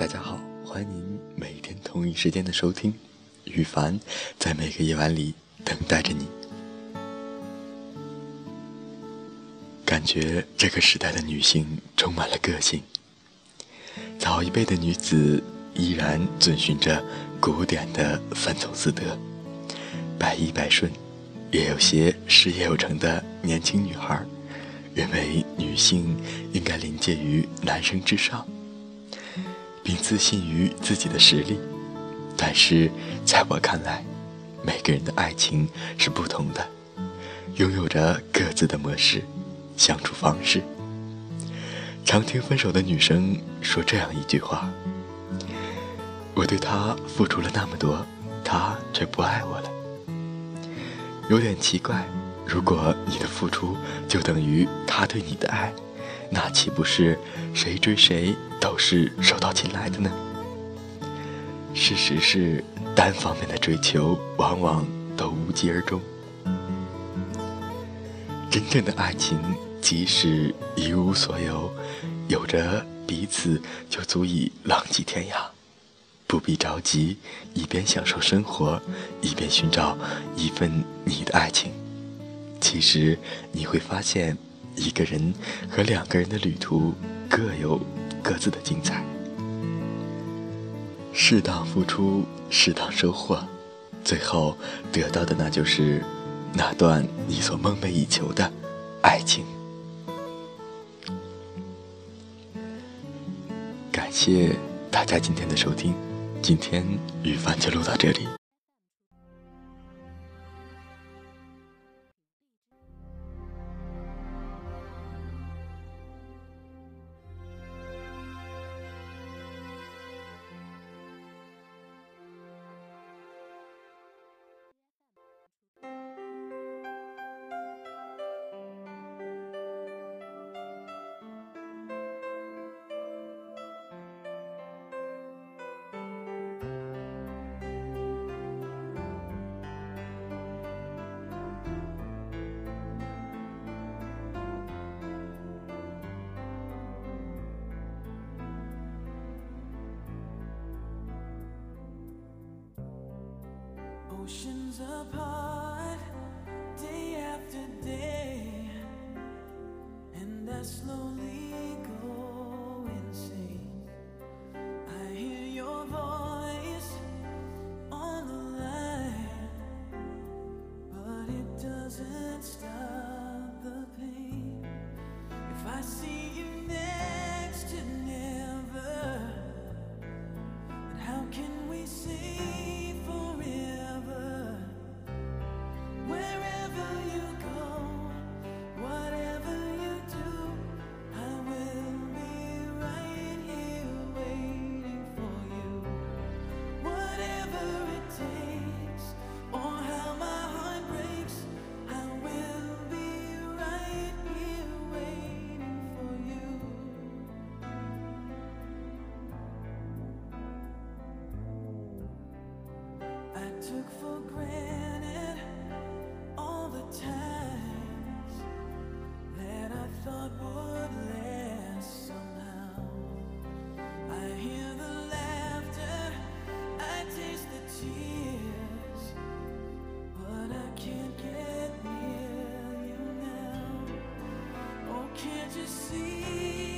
大家好，欢迎您每天同一时间的收听，羽凡在每个夜晚里等待着你。感觉这个时代的女性充满了个性，早一辈的女子依然遵循着古典的范从四德，百依百顺，也有些事业有成的年轻女孩认为女性应该临界于男生之上。并自信于自己的实力，但是在我看来，每个人的爱情是不同的，拥有着各自的模式、相处方式。常听分手的女生说这样一句话：“我对他付出了那么多，他却不爱我了。”有点奇怪，如果你的付出就等于他对你的爱。那岂不是谁追谁都是手到擒来的呢？事实是，单方面的追求往往都无疾而终。真正的爱情，即使一无所有，有着彼此就足以浪迹天涯，不必着急，一边享受生活，一边寻找一份你的爱情。其实你会发现。一个人和两个人的旅途各有各自的精彩，适当付出，适当收获，最后得到的那就是那段你所梦寐以求的爱情。感谢大家今天的收听，今天雨帆就录到这里。Oceans apart, day after day, and I slowly took for granted all the times that I thought would last somehow. I hear the laughter, I taste the tears, but I can't get near you now. Oh, can't you see